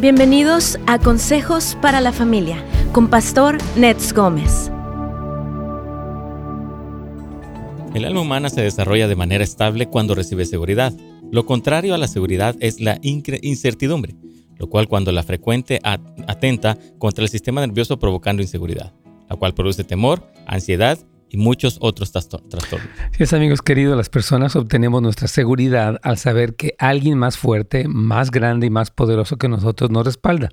Bienvenidos a Consejos para la Familia con Pastor Nets Gómez. El alma humana se desarrolla de manera estable cuando recibe seguridad. Lo contrario a la seguridad es la incertidumbre, lo cual cuando la frecuente atenta contra el sistema nervioso provocando inseguridad, la cual produce temor, ansiedad y muchos otros trastornos. Es, amigos queridos, las personas obtenemos nuestra seguridad al saber que alguien más fuerte, más grande y más poderoso que nosotros nos respalda.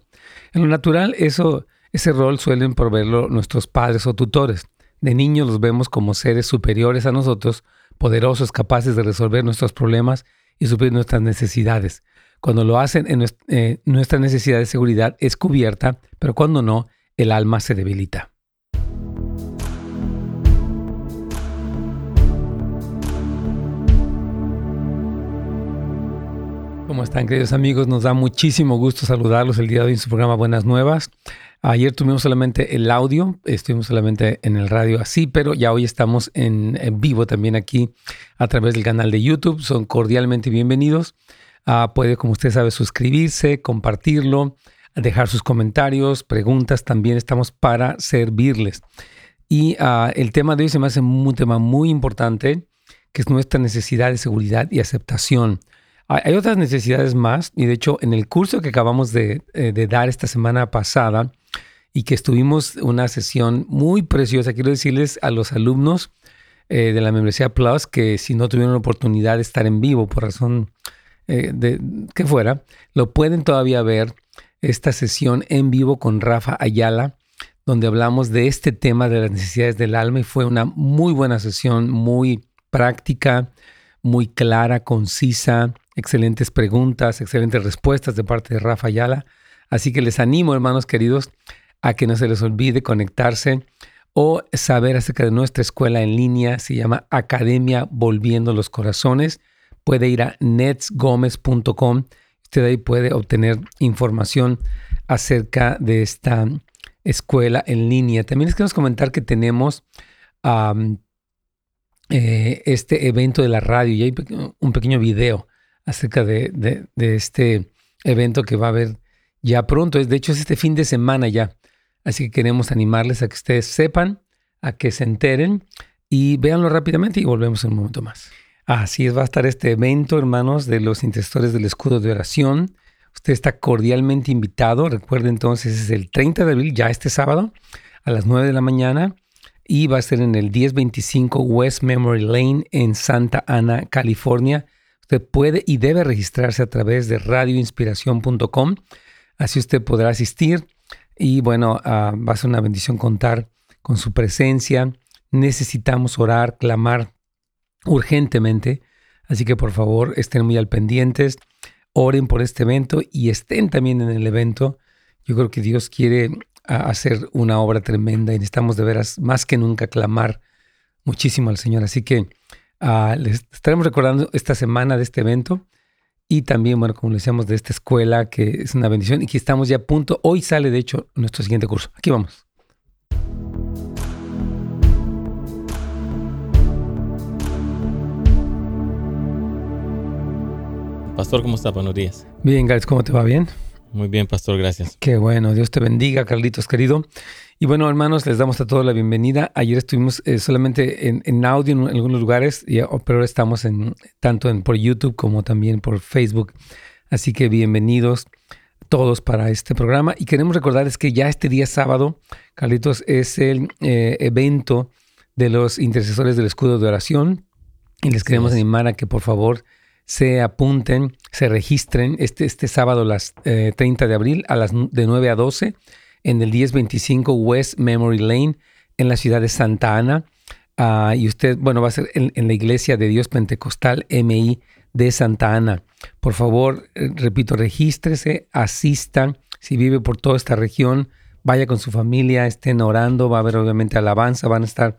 En lo natural, eso, ese rol suelen proveerlo nuestros padres o tutores. De niños los vemos como seres superiores a nosotros, poderosos, capaces de resolver nuestros problemas y suplir nuestras necesidades. Cuando lo hacen, en eh, nuestra necesidad de seguridad es cubierta, pero cuando no, el alma se debilita. ¿Cómo están, queridos amigos? Nos da muchísimo gusto saludarlos el día de hoy en su programa Buenas Nuevas. Ayer tuvimos solamente el audio, estuvimos solamente en el radio así, pero ya hoy estamos en, vivo también aquí a través del canal de YouTube. Son cordialmente bienvenidos. Ah, puede, como usted sabe, suscribirse, compartirlo, dejar sus comentarios, preguntas. También estamos para servirles. Y ah, el tema de hoy se me hace un tema muy importante, que es nuestra necesidad de seguridad y aceptación. Hay otras necesidades más, y de hecho en el curso que acabamos de, eh, dar esta semana pasada y que estuvimos una sesión muy preciosa, quiero decirles a los alumnos eh, de la membresía Plus que si no tuvieron la oportunidad de estar en vivo por razón eh, de que fuera, lo pueden todavía ver esta sesión en vivo con Rafa Ayala, donde hablamos de este tema de las necesidades del alma y fue una muy buena sesión, muy práctica, muy clara, concisa, excelentes preguntas, excelentes respuestas de parte de Rafa Ayala. Así que les animo, hermanos queridos, a que no se les olvide conectarse o saber acerca de nuestra escuela en línea. Se llama Academia Volviendo los Corazones. Puede ir a netsgomez.com. Usted ahí puede obtener información acerca de esta escuela en línea. También les queremos comentar que tenemos eh, este evento de la radio y hay un pequeño video acerca de, este evento que va a haber ya pronto. De hecho, es este fin de semana ya. Así que queremos animarles a que ustedes sepan, a que se enteren y véanlo rápidamente y volvemos en un momento más. Así es, va a estar este evento, hermanos, de los intercesores del escudo de oración. Usted está cordialmente invitado. Recuerde entonces, es el 30 de abril, ya este sábado, a las 9 de la mañana y va a ser en el 1025 West Memory Lane en Santa Ana, California. Usted puede y debe registrarse a través de radioinspiración.com. Así usted podrá asistir y bueno, ah, va a ser una bendición contar con su presencia. Necesitamos orar, clamar urgentemente. Así que por favor estén muy al pendientes, oren por este evento y estén también en el evento. Yo creo que Dios quiere a hacer una obra tremenda y necesitamos de veras más que nunca clamar muchísimo al Señor. Así que uh, les estaremos recordando esta semana de este evento y también, bueno, como le decíamos, de esta escuela que es una bendición y que estamos ya a punto. Hoy sale, de hecho, nuestro siguiente curso. Aquí vamos. Pastor, ¿cómo está? Buenos días. Bien, Gales, ¿cómo te va? ¿Bien? Muy bien, pastor, gracias. Qué bueno, Dios te bendiga, Carlitos querido. Y bueno, hermanos, les damos a todos la bienvenida. Ayer estuvimos eh, solamente en, audio en, algunos lugares, oh, pero ahora estamos en, tanto en, por YouTube como también por Facebook. Así que bienvenidos todos para este programa. Y queremos recordarles que ya este día sábado, Carlitos, es el eh, evento de los intercesores del escudo de oración. Y les queremos animar a que por favor se apunten, se registren este, este sábado, las 30 eh, de abril, a las de 9 a 12, en el 1025 West Memory Lane, en la ciudad de Santa Ana. Ah, y usted, bueno, va a ser en, la iglesia de Dios Pentecostal MI de Santa Ana. Por favor, eh, repito, regístrese, asistan. Si vive por toda esta región, vaya con su familia, estén orando, va a haber obviamente alabanza, van a estar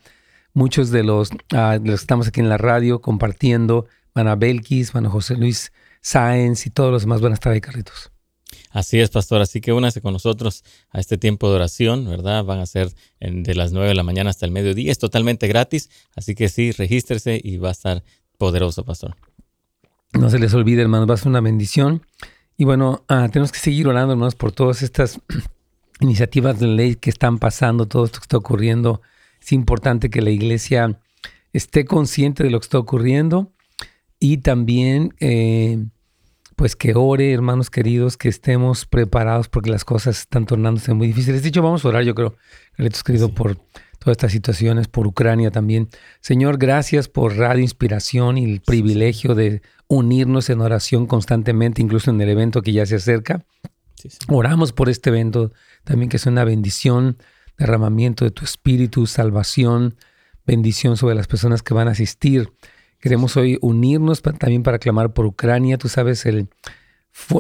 muchos de los, de los que estamos aquí en la radio compartiendo van a Belkis, van a José Luis Sáenz y todos los demás van a estar ahí, Carlitos. Así es, pastor. Así que únase con nosotros a este tiempo de oración, ¿verdad? Van a ser de las 9 de la mañana hasta el mediodía. Es totalmente gratis. Así que sí, regístrese y va a estar poderoso, pastor. No se les olvide, hermanos, va a ser una bendición. Y bueno, ah, tenemos que seguir orando, hermanos, por todas estas iniciativas de ley que están pasando, todo esto que está ocurriendo. Es importante que la iglesia esté consciente de lo que está ocurriendo y también, eh, pues que ore, hermanos queridos, que estemos preparados porque las cosas están tornándose muy difíciles. De hecho, vamos a orar, yo creo, Carlitos querido, por todas estas situaciones, por Ucrania también. Señor, gracias por Radio Inspiración y el privilegio de unirnos en oración constantemente, incluso en el evento que ya se acerca. Oramos por este evento también que es una bendición, derramamiento de tu espíritu, salvación, bendición sobre las personas que van a asistir. Queremos hoy unirnos también para clamar por Ucrania. Tú sabes el,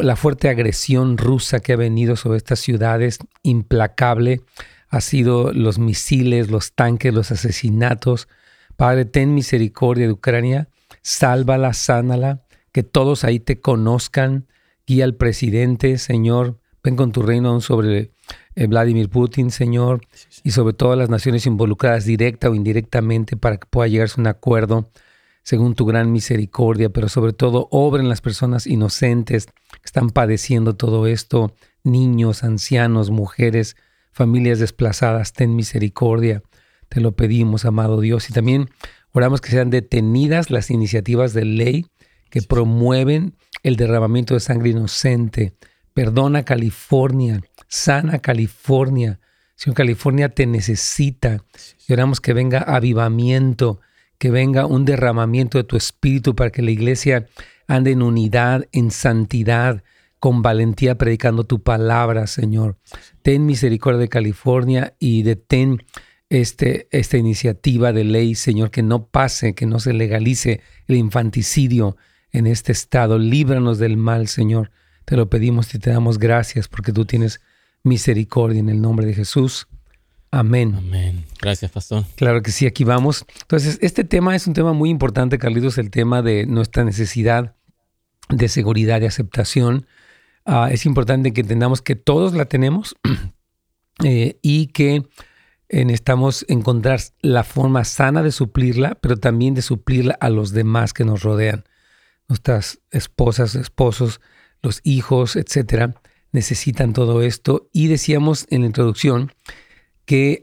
la fuerte agresión rusa que ha venido sobre estas ciudades, implacable ha sido los misiles, los tanques, los asesinatos. Padre, ten misericordia de Ucrania, sálvala, sánala, que todos ahí te conozcan. Guía al presidente, Señor. Ven con tu reino sobre eh, Vladimir Putin, Señor, y sobre todas las naciones involucradas directa o indirectamente para que pueda llegarse a un acuerdo según tu gran misericordia, pero sobre todo obren las personas inocentes que están padeciendo todo esto, niños, ancianos, mujeres, familias desplazadas, ten misericordia. Te lo pedimos, amado Dios. Y también oramos que sean detenidas las iniciativas de ley que promueven el derramamiento de sangre inocente. Perdona California, sana California. Señor, California te necesita. Y oramos que venga avivamiento, que venga un derramamiento de tu espíritu para que la iglesia ande en unidad, en santidad, con valentía predicando tu palabra, Señor. Ten misericordia de California y detén este, esta iniciativa de ley, Señor, que no pase, que no se legalice el infanticidio en este estado. Líbranos del mal, Señor. Te lo pedimos y te damos gracias porque tú tienes misericordia en el nombre de Jesús. Amén. Amén. Gracias, pastor. Claro que sí, aquí vamos. Entonces, este tema es un tema muy importante, Carlitos, el tema de nuestra necesidad de seguridad y aceptación. Ah, es importante que entendamos que todos la tenemos eh, y que eh, necesitamos encontrar la forma sana de suplirla, pero también de suplirla a los demás que nos rodean. Nuestras esposas, esposos, los hijos, etcétera, necesitan todo esto. Y decíamos en la introducción que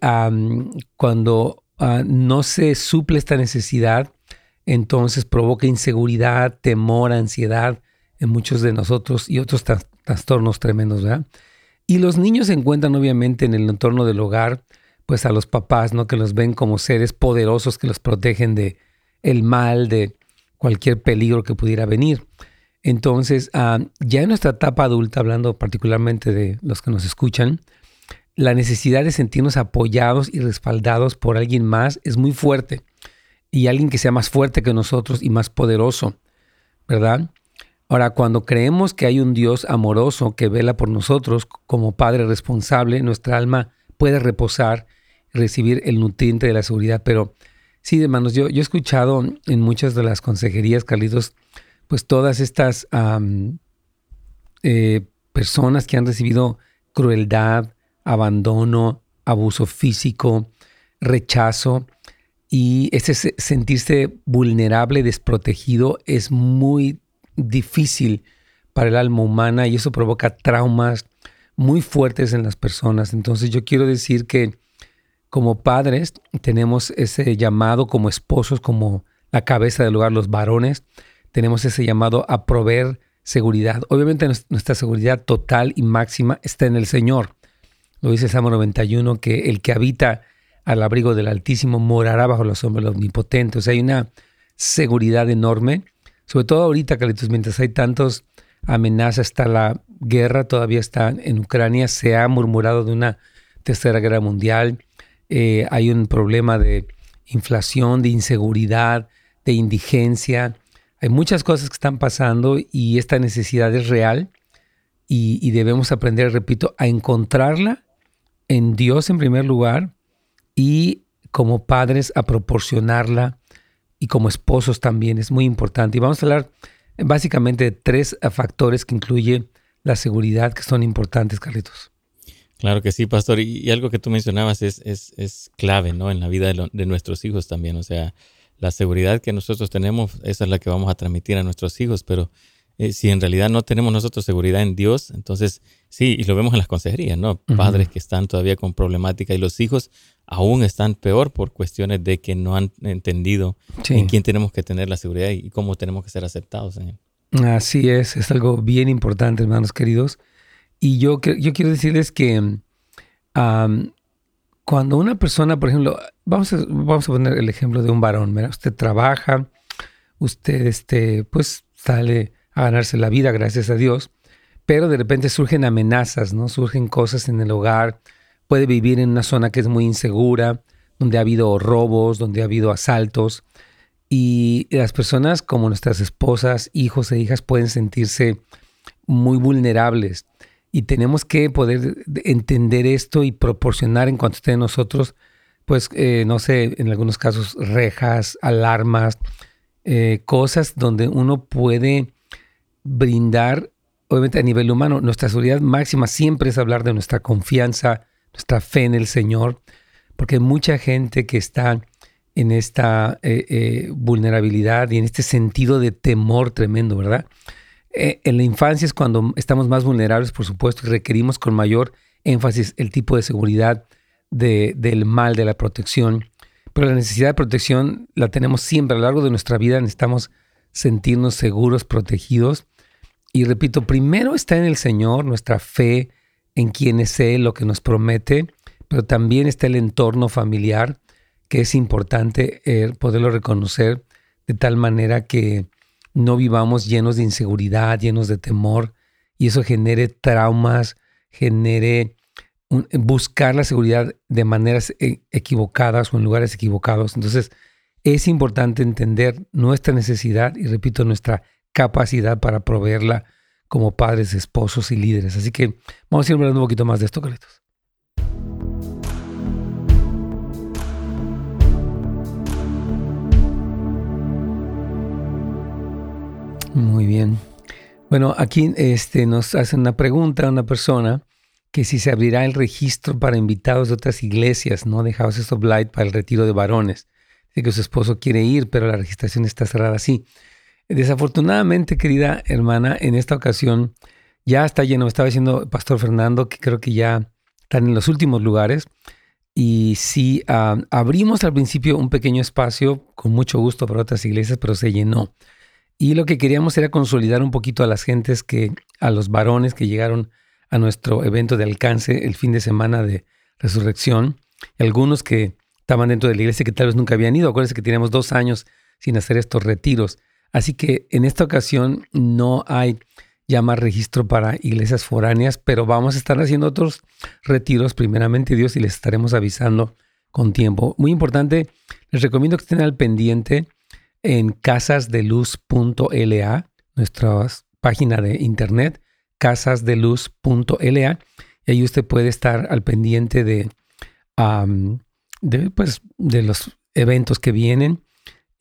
cuando ah, no se suple esta necesidad, entonces provoca inseguridad, temor, ansiedad en muchos de nosotros y otros trastornos tremendos, ¿verdad? Y los niños se encuentran obviamente en el entorno del hogar, pues a los papás, ¿no? Que los ven como seres poderosos que los protegen de el mal, de cualquier peligro que pudiera venir. Entonces, ah, ya en nuestra etapa adulta, hablando particularmente de los que nos escuchan, la necesidad de sentirnos apoyados y respaldados por alguien más es muy fuerte. Y alguien que sea más fuerte que nosotros y más poderoso, ¿verdad? Ahora, cuando creemos que hay un Dios amoroso que vela por nosotros como Padre responsable, nuestra alma puede reposar y recibir el nutriente de la seguridad. Pero sí, hermanos, yo, yo he escuchado en muchas de las consejerías, Carlitos, pues todas estas eh, personas que han recibido crueldad, abandono, abuso físico, rechazo, y ese sentirse vulnerable, desprotegido, es muy difícil para el alma humana y eso provoca traumas muy fuertes en las personas. Entonces yo quiero decir que como padres tenemos ese llamado, como esposos, como la cabeza del hogar, los varones, tenemos ese llamado a proveer seguridad. Obviamente nuestra seguridad total y máxima está en el Señor. Lo dice Salmo 91, que el que habita al abrigo del Altísimo morará bajo los sombra del Omnipotente. O sea, hay una seguridad enorme sobre todo ahorita, Carlitos, mientras hay tantas amenazas, está la guerra, todavía está en Ucrania, se ha murmurado de una tercera guerra mundial, eh, hay un problema de inflación, de inseguridad, de indigencia, hay muchas cosas que están pasando y esta necesidad es real y debemos aprender, repito, a encontrarla en Dios en primer lugar y como padres a proporcionarla y como esposos también es muy importante. Y vamos a hablar básicamente de tres factores que incluye la seguridad que son importantes, Carlitos. Claro que sí, pastor. Y, algo que tú mencionabas es, es, es, clave ¿no? en la vida de, de, nuestros hijos también. O sea, la seguridad que nosotros tenemos, esa es la que vamos a transmitir a nuestros hijos, pero eh, si en realidad no tenemos nosotros seguridad en Dios, entonces sí, y lo vemos en las consejerías, ¿no? Padres que están todavía con problemática y los hijos aún están peor por cuestiones de que no han entendido en quién tenemos que tener la seguridad y cómo tenemos que ser aceptados en él. Así es, es algo bien importante, hermanos queridos. Y yo, yo quiero decirles que cuando una persona, por ejemplo, vamos a, vamos a poner el ejemplo de un varón, ¿verdad? Usted trabaja, usted este, pues sale a ganarse la vida, gracias a Dios, pero de repente surgen amenazas, ¿no? Surgen cosas en el hogar, puede vivir en una zona que es muy insegura, donde ha habido robos, donde ha habido asaltos, y las personas como nuestras esposas, hijos e hijas pueden sentirse muy vulnerables y tenemos que poder entender esto y proporcionar en cuanto esté de nosotros, pues, eh, no sé, en algunos casos, rejas, alarmas, eh, cosas donde uno puede brindar, obviamente a nivel humano, nuestra seguridad máxima siempre es hablar de nuestra confianza, nuestra fe en el Señor, porque hay mucha gente que está en esta eh, eh, vulnerabilidad y en este sentido de temor tremendo, ¿verdad? Eh, en la infancia es cuando estamos más vulnerables, por supuesto, y requerimos con mayor énfasis el tipo de seguridad del mal, de la protección. Pero la necesidad de protección la tenemos siempre a lo largo de nuestra vida, necesitamos sentirnos seguros, protegidos. Y repito, primero está en el Señor nuestra fe en quién es Él, lo que nos promete, pero también está el entorno familiar, que es importante eh, poderlo reconocer de tal manera que no vivamos llenos de inseguridad, llenos de temor, y eso genere traumas, genere buscar la seguridad de maneras eh, equivocadas o en lugares equivocados. Entonces, es importante entender nuestra necesidad y, repito, nuestra capacidad para proveerla como padres, esposos y líderes. Así que vamos a ir hablando un poquito más de esto, Carlitos. Muy bien. Bueno, aquí este, nos hace una pregunta una persona que si se abrirá el registro para invitados de otras iglesias, ¿no? De Houses of Light para el retiro de varones. Dice que su esposo quiere ir, pero la registración está cerrada. Sí. Desafortunadamente, querida hermana, en esta ocasión ya está lleno. Estaba diciendo Pastor Fernando que creo que ya están en los últimos lugares. Y sí, ah, abrimos al principio un pequeño espacio con mucho gusto para otras iglesias, pero se llenó. Y lo que queríamos era consolidar un poquito a las gentes que, a los varones que llegaron a nuestro evento de alcance el fin de semana de resurrección. algunos que estaban dentro de la iglesia que tal vez nunca habían ido. Acuérdense que tenemos dos años sin hacer estos retiros. Así que en esta ocasión no hay ya más registro para iglesias foráneas, pero vamos a estar haciendo otros retiros, primeramente Dios, y les estaremos avisando con tiempo. Muy importante, les recomiendo que estén al pendiente en casasdeluz.la, nuestra página de internet, casasdeluz.la, y ahí usted puede estar al pendiente de, de, pues, de los eventos que vienen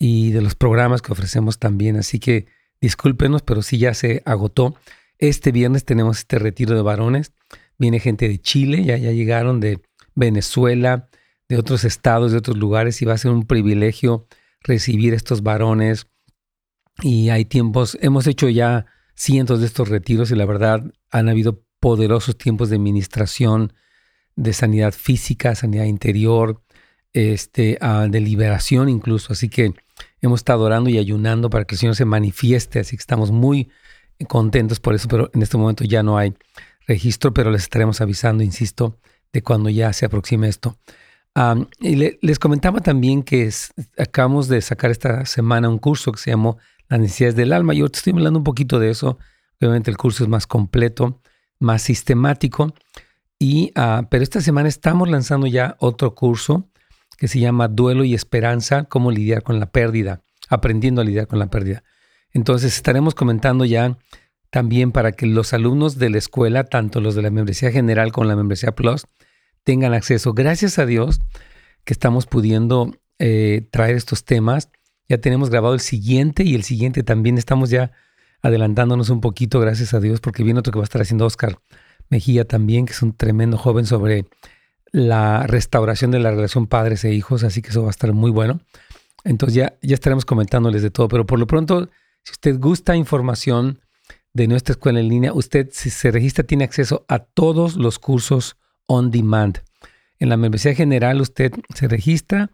y de los programas que ofrecemos también. Así que discúlpenos, pero sí ya se agotó. Este viernes tenemos este retiro de varones. Viene gente de Chile, ya, ya llegaron de Venezuela, de otros estados, de otros lugares, y va a ser un privilegio recibir estos varones. Y hay tiempos, hemos hecho ya cientos de estos retiros y la verdad han habido poderosos tiempos de ministración, de sanidad física, sanidad interior, este, ah, de liberación incluso. Así que hemos estado orando y ayunando para que el Señor se manifieste, así que estamos muy contentos por eso, pero en este momento ya no hay registro, pero les estaremos avisando, insisto, de cuando ya se aproxime esto. y les comentaba también que acabamos de sacar esta semana un curso que se llamó Las necesidades del alma. Yo estoy hablando un poquito de eso. Obviamente el curso es más completo, más sistemático. Y, ah, pero esta semana estamos lanzando ya otro curso que se llama Duelo y Esperanza, cómo lidiar con la pérdida, aprendiendo a lidiar con la pérdida. Entonces estaremos comentando ya también para que los alumnos de la escuela, tanto los de la membresía general como la membresía plus, tengan acceso. Gracias a Dios que estamos pudiendo eh, traer estos temas. Ya tenemos grabado el siguiente y el siguiente también estamos ya adelantándonos un poquito, gracias a Dios, porque viene otro que va a estar haciendo Oscar Mejía también, que es un tremendo joven sobre la restauración de la relación padres e hijos, así que eso va a estar muy bueno. Entonces ya, ya estaremos comentándoles de todo, pero por lo pronto, si usted gusta información de nuestra escuela en línea, usted si se registra tiene acceso a todos los cursos on demand. En la membresía general usted se registra,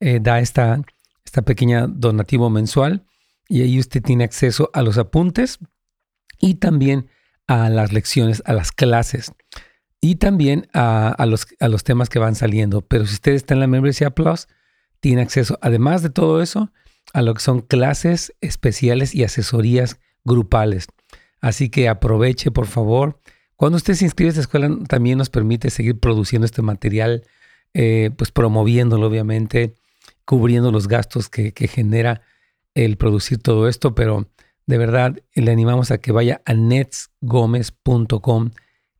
eh, da esta, esta pequeña donativo mensual y ahí usted tiene acceso a los apuntes y también a las lecciones, a las clases y también a, los, a los temas que van saliendo. Pero si usted está en la membresía Plus, tiene acceso, además de todo eso, a lo que son clases especiales y asesorías grupales. Así que aproveche, por favor. Cuando usted se inscribe a esta escuela, también nos permite seguir produciendo este material, eh, pues promoviéndolo, obviamente, cubriendo los gastos que, que genera el producir todo esto, pero de verdad le animamos a que vaya a netsgomez.com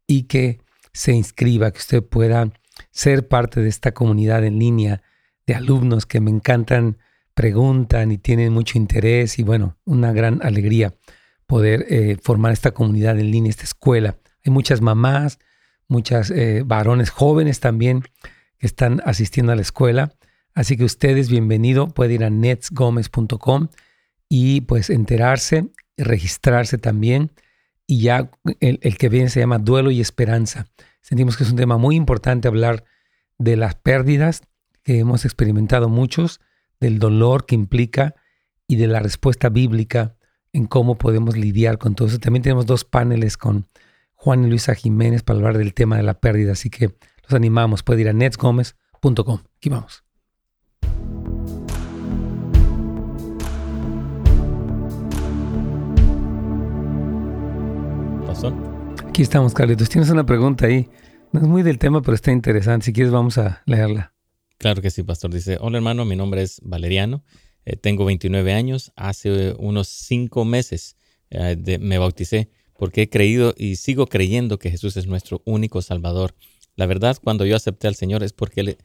y que se inscriba, que usted pueda ser parte de esta comunidad en línea de alumnos que me encantan, preguntan y tienen mucho interés y bueno, una gran alegría poder eh, formar esta comunidad en línea, esta escuela. Hay muchas mamás, muchas eh, varones jóvenes también que están asistiendo a la escuela. Así que ustedes, bienvenido, puede ir a netsgomez.com y pues enterarse, registrarse también. Y ya el, el, que viene se llama Duelo y Esperanza. Sentimos que es un tema muy importante hablar de las pérdidas que hemos experimentado muchos, del dolor que implica y de la respuesta bíblica en cómo podemos lidiar con todo eso. También tenemos dos paneles con Juan y Luisa Jiménez para hablar del tema de la pérdida, así que los animamos. Puede ir a netsgomez.com. Aquí vamos. ¿Pasó? Aquí estamos, Carlitos. Tienes una pregunta ahí. No es muy del tema, pero está interesante. Si quieres, vamos a leerla. Claro que sí, pastor. Dice, hola hermano, mi nombre es Valeriano. Eh, tengo 29 años. Hace unos cinco meses eh, me bauticé porque he creído y sigo creyendo que Jesús es nuestro único Salvador. La verdad, cuando yo acepté al Señor es porque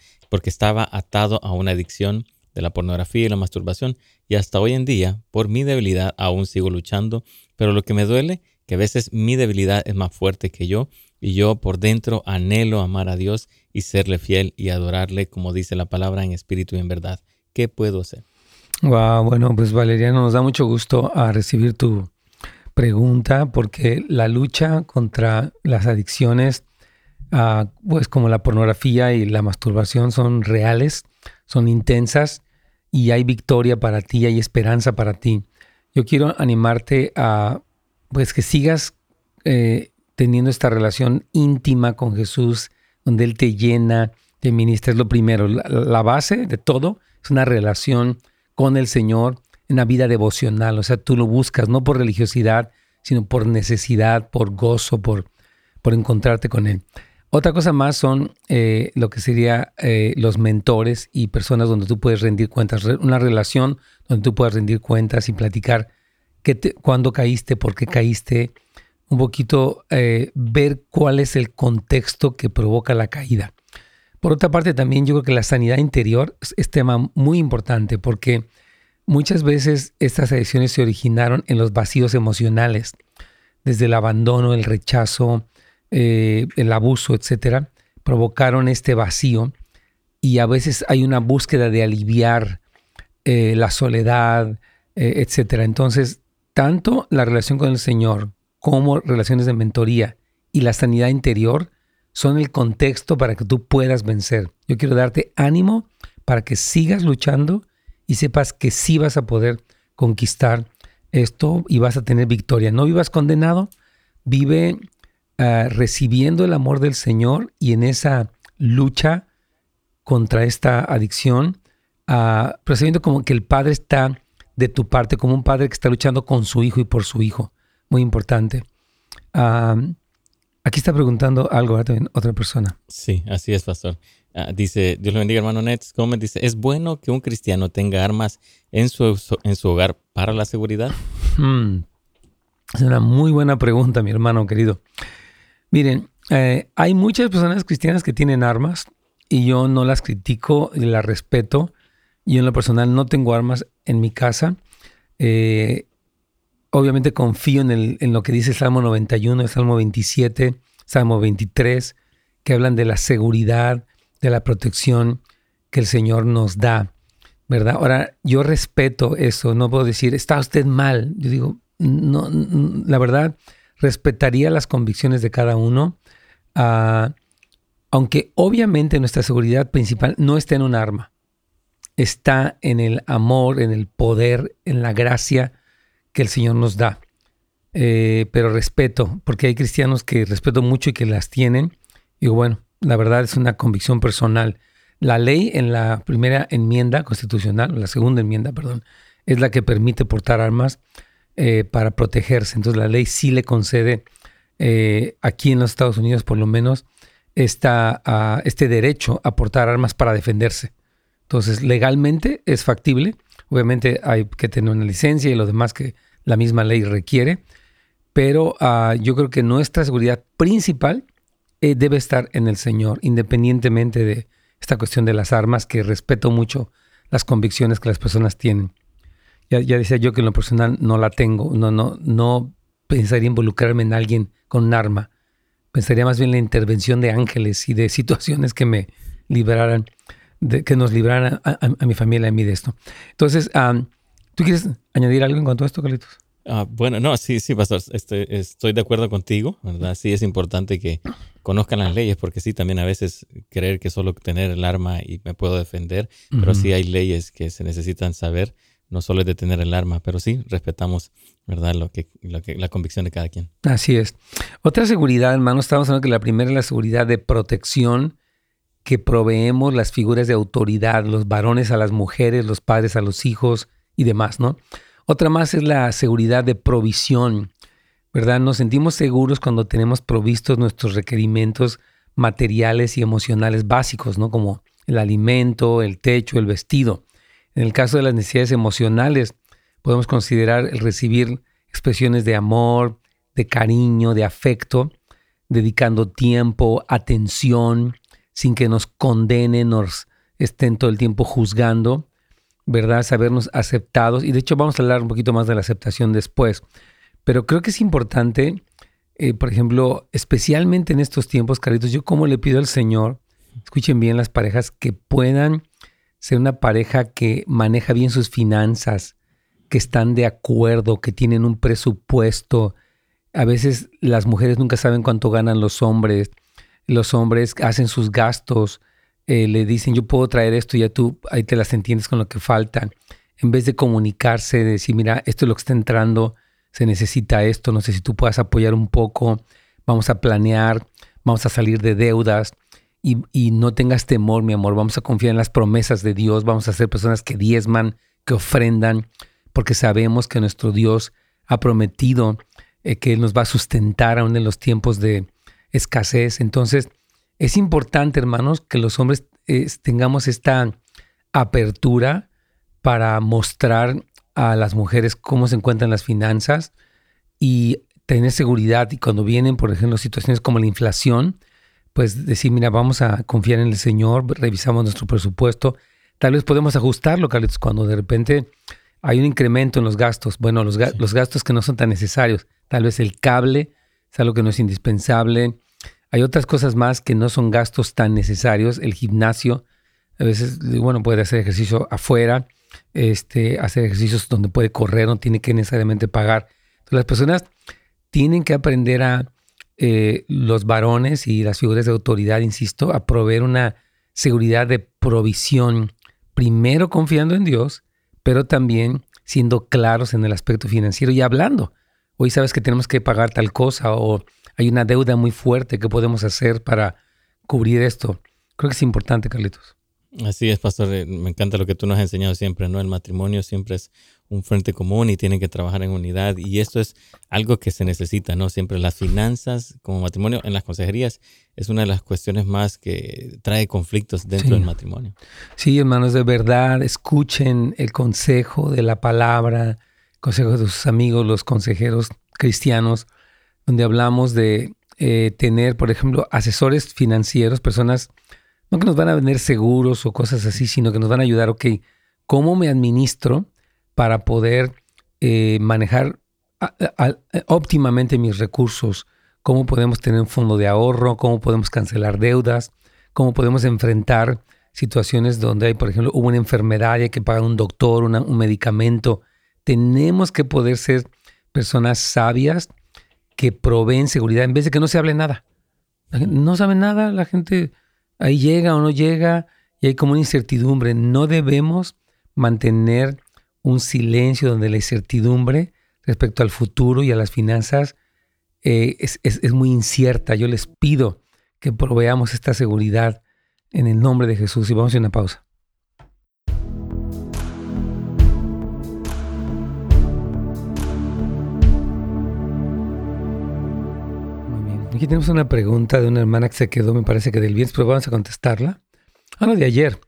estaba atado a una adicción de la pornografía y la masturbación y hasta hoy en día, por mi debilidad, aún sigo luchando. Pero lo que me duele, a veces mi debilidad es más fuerte que yo y yo por dentro anhelo amar a Dios y serle fiel y adorarle como dice la palabra en espíritu y en verdad. ¿Qué puedo hacer? Wow, bueno, pues Valeriano, nos da mucho gusto a recibir tu pregunta porque la lucha contra las adicciones, uh, pues como la pornografía y la masturbación son reales, son intensas y hay victoria para ti, hay esperanza para ti. Yo quiero animarte a pues que sigas eh, teniendo esta relación íntima con Jesús, donde Él te llena, te ministra, es lo primero. La, base de todo es una relación con el Señor, una vida devocional. O sea, tú lo buscas no por religiosidad, sino por necesidad, por gozo, por, por encontrarte con Él. Otra cosa más son eh, lo que sería eh, los mentores y personas donde tú puedes rendir cuentas. Una relación donde tú puedas rendir cuentas y platicar qué cuándo caíste, por qué caíste, un poquito eh, ver cuál es el contexto que provoca la caída. Por otra parte, también yo creo que la sanidad interior es, tema muy importante porque muchas veces estas adicciones se originaron en los vacíos emocionales, desde el abandono, el rechazo, eh, el abuso, etcétera, provocaron este vacío y a veces hay una búsqueda de aliviar eh, la soledad, etcétera. Entonces, tanto la relación con el Señor como relaciones de mentoría y la sanidad interior son el contexto para que tú puedas vencer. Yo quiero darte ánimo para que sigas luchando y sepas que sí vas a poder conquistar esto y vas a tener victoria. No vivas condenado, vive ah, recibiendo el amor del Señor y en esa lucha contra esta adicción, uh, percibiendo como que el Padre está de tu parte, como un padre que está luchando con su hijo y por su hijo muy importante. aquí está preguntando algo también otra persona. Sí, así es, pastor. Ah, dice, Dios le bendiga, hermano Nets Gómez. Dice, ¿es bueno que un cristiano tenga armas en su, en su hogar para la seguridad? Hmm. Es una muy buena pregunta, mi hermano querido. Miren, eh, hay muchas personas cristianas que tienen armas y yo no las critico y las respeto. Yo en lo personal no tengo armas en mi casa. Eh, obviamente confío en, lo que dice Salmo 91, Salmo 27, Salmo 23, que hablan de la seguridad, de la protección que el Señor nos da, ¿verdad? Ahora, yo respeto eso, no puedo decir, está usted mal. Yo digo, no, la verdad, respetaría las convicciones de cada uno, ah, aunque obviamente nuestra seguridad principal no está en un arma, está en el amor, en el poder, en la gracia que el Señor nos da. Eh, pero respeto, porque hay cristianos que respeto mucho y que las tienen. Y bueno, la verdad es una convicción personal. La ley en la primera enmienda constitucional, la segunda enmienda, perdón, es la que permite portar armas eh, para protegerse. Entonces la ley sí le concede eh, aquí en los Estados Unidos por lo menos esta, uh, este derecho a portar armas para defenderse. Entonces legalmente es factible. Obviamente hay que tener una licencia y lo demás que la misma ley requiere. Pero uh, yo creo que nuestra seguridad principal eh, debe estar en el Señor, independientemente de esta cuestión de las armas, que respeto mucho las convicciones que las personas tienen. Ya, decía yo que en lo personal no la tengo, no, no, no pensaría involucrarme en alguien con un arma. Pensaría más bien en la intervención de ángeles y de situaciones que me libraran, de, que nos libraran a, mi familia y a mí de esto. Entonces, ¿tú quieres añadir algo en cuanto a esto, Carlitos? Ah, bueno, no, sí, sí, pastor, estoy, estoy de acuerdo contigo, ¿verdad? Sí es importante que conozcan las leyes, porque sí, también a veces creer que solo tener el arma y me puedo defender, pero sí hay leyes que se necesitan saber no solo es de tener el arma, pero sí respetamos, ¿verdad? Lo que, lo que, la convicción de cada quien. Así es. Otra seguridad, hermano, estamos hablando que la primera es la seguridad de protección que proveemos las figuras de autoridad, los varones a las mujeres, los padres a los hijos y demás, ¿no? Otra más es la seguridad de provisión, ¿verdad? Nos sentimos seguros cuando tenemos provistos nuestros requerimientos materiales y emocionales básicos, ¿no? Como el alimento, el techo, el vestido. En el caso de las necesidades emocionales, podemos considerar el recibir expresiones de amor, de cariño, de afecto, dedicando tiempo, atención, sin que nos condenen, nos estén todo el tiempo juzgando, ¿verdad? Sabernos aceptados. Y de hecho vamos a hablar un poquito más de la aceptación después. Pero creo que es importante, eh, por ejemplo, especialmente en estos tiempos, Carlitos, yo como le pido al Señor, escuchen bien las parejas, que puedan ser una pareja que maneja bien sus finanzas, que están de acuerdo, que tienen un presupuesto. A veces las mujeres nunca saben cuánto ganan los hombres. Los hombres hacen sus gastos, eh, le dicen yo puedo traer esto y ya tú ahí te las entiendes con lo que falta. En vez de comunicarse, de decir, mira, esto es lo que está entrando, se necesita esto, no sé si tú puedas apoyar un poco, vamos a planear, vamos a salir de deudas y, no tengas temor, mi amor. Vamos a confiar en las promesas de Dios. Vamos a ser personas que diezman, que ofrendan, porque sabemos que nuestro Dios ha prometido eh, que Él nos va a sustentar aún en los tiempos de escasez. Entonces, es importante, hermanos, que los hombres eh, tengamos esta apertura para mostrar a las mujeres cómo se encuentran las finanzas y tener seguridad. Y cuando vienen, por ejemplo, situaciones como la inflación, pues decir, mira, vamos a confiar en el Señor, revisamos nuestro presupuesto, tal vez podemos ajustarlo, Carlitos, cuando de repente hay un incremento en los gastos, bueno, los, los gastos que no son tan necesarios, tal vez el cable es algo que no es indispensable, hay otras cosas más que no son gastos tan necesarios, el gimnasio, a veces, bueno, puede hacer ejercicio afuera, este, hacer ejercicios donde puede correr, no tiene que necesariamente pagar. Entonces, las personas tienen que aprender a eh, los varones y las figuras de autoridad, insisto, a proveer una seguridad de provisión, primero confiando en Dios, pero también siendo claros en el aspecto financiero y hablando. Hoy sabes que tenemos que pagar tal cosa o hay una deuda muy fuerte que podemos hacer para cubrir esto. Creo que es importante, Carlitos. Así es, pastor. Eh, me encanta lo que tú nos has enseñado siempre, ¿no? El matrimonio siempre es un frente común y tienen que trabajar en unidad. Y esto es algo que se necesita, ¿no? Siempre las finanzas como matrimonio en las consejerías es una de las cuestiones más que trae conflictos dentro del matrimonio. Sí, hermanos, de verdad, escuchen el consejo de la palabra, el consejo de sus amigos, los consejeros cristianos, donde hablamos de eh, tener, por ejemplo, asesores financieros, personas no que nos van a vender seguros o cosas así, sino que nos van a ayudar, ok, ¿cómo me administro? para poder eh, manejar óptimamente mis recursos, cómo podemos tener un fondo de ahorro, cómo podemos cancelar deudas, cómo podemos enfrentar situaciones donde hay, por ejemplo, una enfermedad y hay que pagar un doctor, un medicamento. Tenemos que poder ser personas sabias que proveen seguridad en vez de que no se hable nada. No sabe nada, la gente ahí llega o no llega y hay como una incertidumbre. No debemos mantener un silencio donde la incertidumbre respecto al futuro y a las finanzas eh, es, es, muy incierta. Yo les pido que proveamos esta seguridad en el nombre de Jesús y vamos a una pausa. Aquí tenemos una pregunta de una hermana que se quedó, me parece que del viernes, pero vamos a contestarla. Ah, no, de ayer.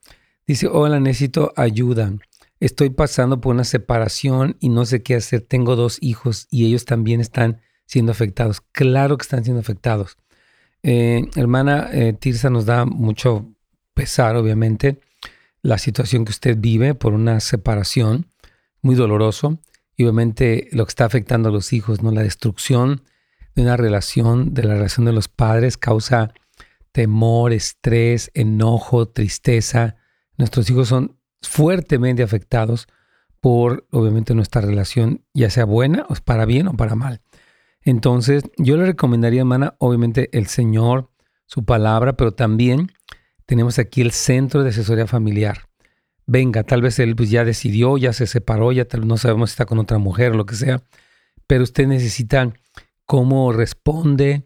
Dice, hola, necesito ayuda. Estoy pasando por una separación y no sé qué hacer. Tengo dos hijos y ellos también están siendo afectados. Claro que están siendo afectados. Eh, hermana eh, Tirsa nos da mucho pesar, obviamente, la situación que usted vive por una separación, muy doloroso, y obviamente lo que está afectando a los hijos, ¿no? La destrucción de una relación, de la relación de los padres, causa temor, estrés, enojo, tristeza. Nuestros hijos son fuertemente afectados por, obviamente, nuestra relación, ya sea buena, o para bien o para mal. Entonces, yo le recomendaría, hermana, obviamente el Señor, su palabra, pero también tenemos aquí el centro de asesoría familiar. Venga, tal vez él pues, ya decidió, ya se separó, ya tal, no sabemos si está con otra mujer lo que sea, pero usted necesita cómo responde,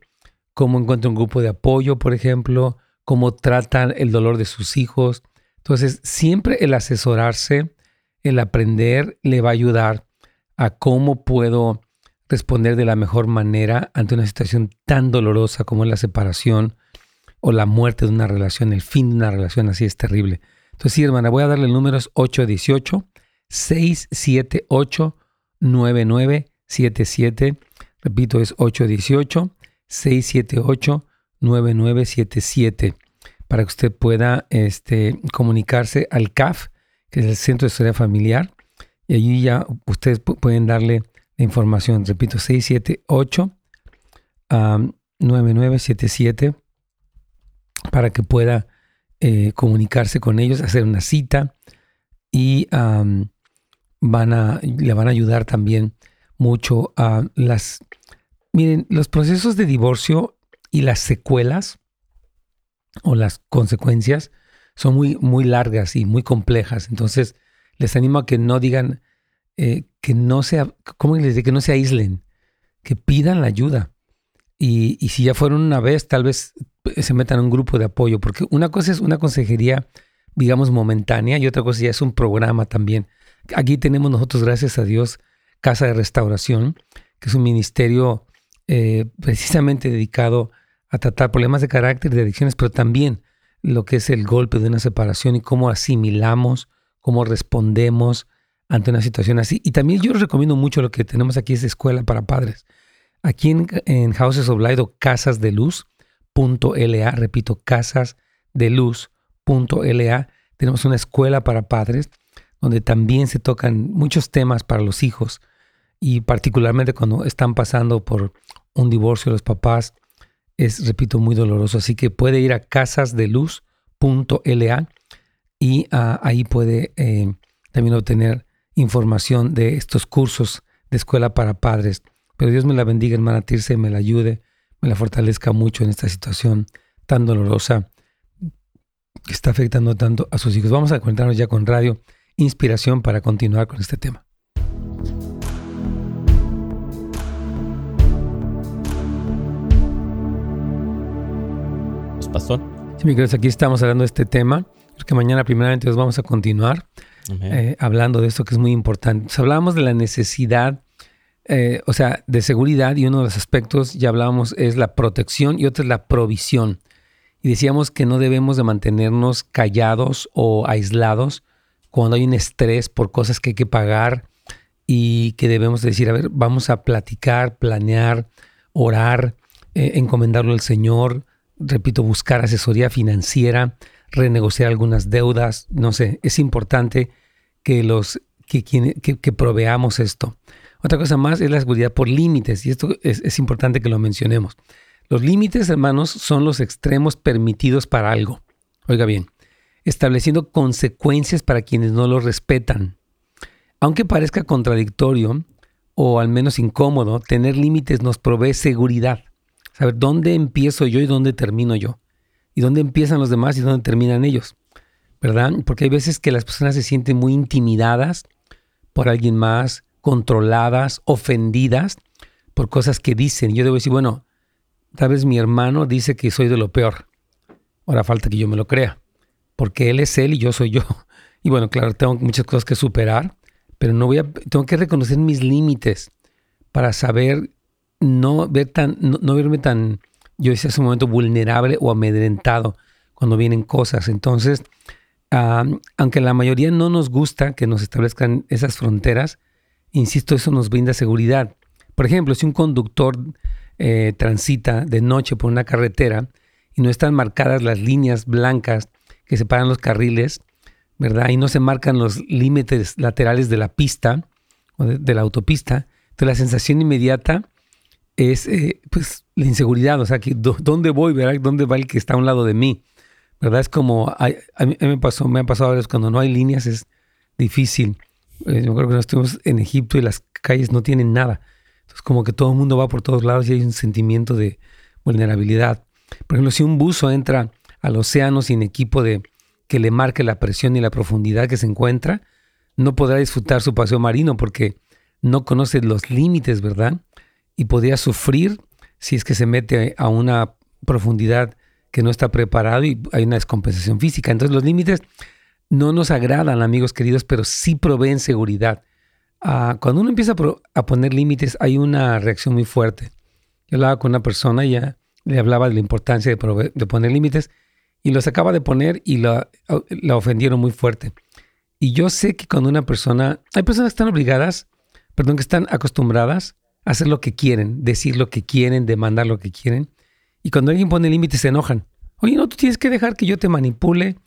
cómo encuentra un grupo de apoyo, por ejemplo, cómo trata el dolor de sus hijos. Entonces, siempre el asesorarse, el aprender, le va a ayudar a cómo puedo responder de la mejor manera ante una situación tan dolorosa como es la separación o la muerte de una relación, el fin de una relación así es terrible. Entonces, sí, hermana, voy a darle el número 818-678-9977. Repito, es 818-678-9977 para que usted pueda este, comunicarse al CAF, que es el Centro de Historia Familiar, y allí ya ustedes pueden darle información. Repito, 678-9977 para que pueda eh, comunicarse con ellos, hacer una cita y van a, le van a ayudar también mucho a las... Miren, los procesos de divorcio y las secuelas o las consecuencias son muy, muy largas y muy complejas. Entonces, les animo a que no digan, eh, que no sea, ¿cómo les digo? Que no se aíslen, que pidan la ayuda. Y, y, si ya fueron una vez, tal vez eh, se metan en un grupo de apoyo, porque una cosa es una consejería, digamos, momentánea y otra cosa ya es un programa también. Aquí tenemos nosotros, gracias a Dios, Casa de Restauración, que es un ministerio eh, precisamente dedicado a tratar problemas de carácter, de adicciones, pero también lo que es el golpe de una separación y cómo asimilamos, cómo respondemos, ante una situación así. Y también yo les recomiendo mucho lo que tenemos aquí es escuela para padres. Aquí en, Houses of Light Casas de Luz, .la, repito, Casas de Luz.la, tenemos una escuela para padres donde también se tocan muchos temas para los hijos y particularmente cuando están pasando por un divorcio los papás, es, repito, muy doloroso. Así que puede ir a casasdeluz.la y ah, ahí puede eh, también obtener información de estos cursos de escuela para padres. Pero Dios me la bendiga, hermana Tirce, me la ayude, me la fortalezca mucho en esta situación tan dolorosa que está afectando tanto a sus hijos. Vamos a conectarnos ya con Radio Inspiración para continuar con este tema. Pastor. Sí, mi queridos, aquí estamos hablando de este tema. que mañana primeramente nos vamos a continuar eh, hablando de esto que es muy importante. hablábamos de la necesidad, eh, o sea, de seguridad y uno de los aspectos, ya hablábamos, es la protección y otro es la provisión. Y decíamos que no debemos de mantenernos callados o aislados cuando hay un estrés por cosas que hay que pagar y que debemos decir, a ver, vamos a platicar, planear, orar, eh, encomendarlo al Señor, repito, buscar asesoría financiera, renegociar algunas deudas, no sé, es importante que los que, que, proveamos esto. Otra cosa más es la seguridad por límites, y esto es, es importante que lo mencionemos. Los límites, hermanos, son los extremos permitidos para algo. Oiga bien, estableciendo consecuencias para quienes no los respetan. Aunque parezca contradictorio o al menos incómodo, tener límites nos provee seguridad. Saber dónde empiezo yo y dónde termino yo. Y dónde empiezan los demás y dónde terminan ellos. ¿Verdad? Porque hay veces que las personas se sienten muy intimidadas por alguien más, controladas, ofendidas por cosas que dicen. Yo debo decir, bueno, tal vez mi hermano dice que soy de lo peor. Ahora falta que yo me lo crea. Porque él es él y yo soy yo. Y bueno, claro, tengo muchas cosas que superar, pero no voy a, tengo que reconocer mis límites para saber no ver tan, no, verme tan, yo decía hace un momento, vulnerable o amedrentado cuando vienen cosas. Entonces, aunque la mayoría no nos gusta que nos establezcan esas fronteras, insisto, eso nos brinda seguridad. Por ejemplo, si un conductor eh, transita de noche por una carretera y no están marcadas las líneas blancas que separan los carriles, ¿verdad? Y no se marcan los límites laterales de la pista o de, la autopista. Entonces la sensación inmediata es eh, pues la inseguridad, o sea, que ¿dónde voy? ¿verdad? ¿Dónde va el que está a un lado de mí? ¿Verdad? Es como, a, mí, me pasó, me pasado a veces cuando no hay líneas es difícil. Eh, yo creo que nos estuvimos en Egipto y las calles no tienen nada. Entonces como que todo el mundo va por todos lados y hay un sentimiento de vulnerabilidad. Por ejemplo, si un buzo entra al océano sin equipo de que le marque la presión y la profundidad que se encuentra, no podrá disfrutar su paseo marino porque no conoce los límites, ¿verdad? Y podría sufrir si es que se mete a una profundidad que no está preparado y hay una descompensación física. Entonces los límites no nos agradan, amigos queridos, pero sí proveen seguridad. Ah, cuando uno empieza a, poner límites hay una reacción muy fuerte. Yo hablaba con una persona y ya le hablaba de la importancia de, poner límites y los acaba de poner y la, ofendieron muy fuerte. Y yo sé que cuando una persona, hay personas que están obligadas, perdón, que están acostumbradas hacer lo que quieren, decir lo que quieren, demandar lo que quieren. Y cuando alguien pone límites se enojan. Oye, no, tú tienes que dejar que yo te manipule,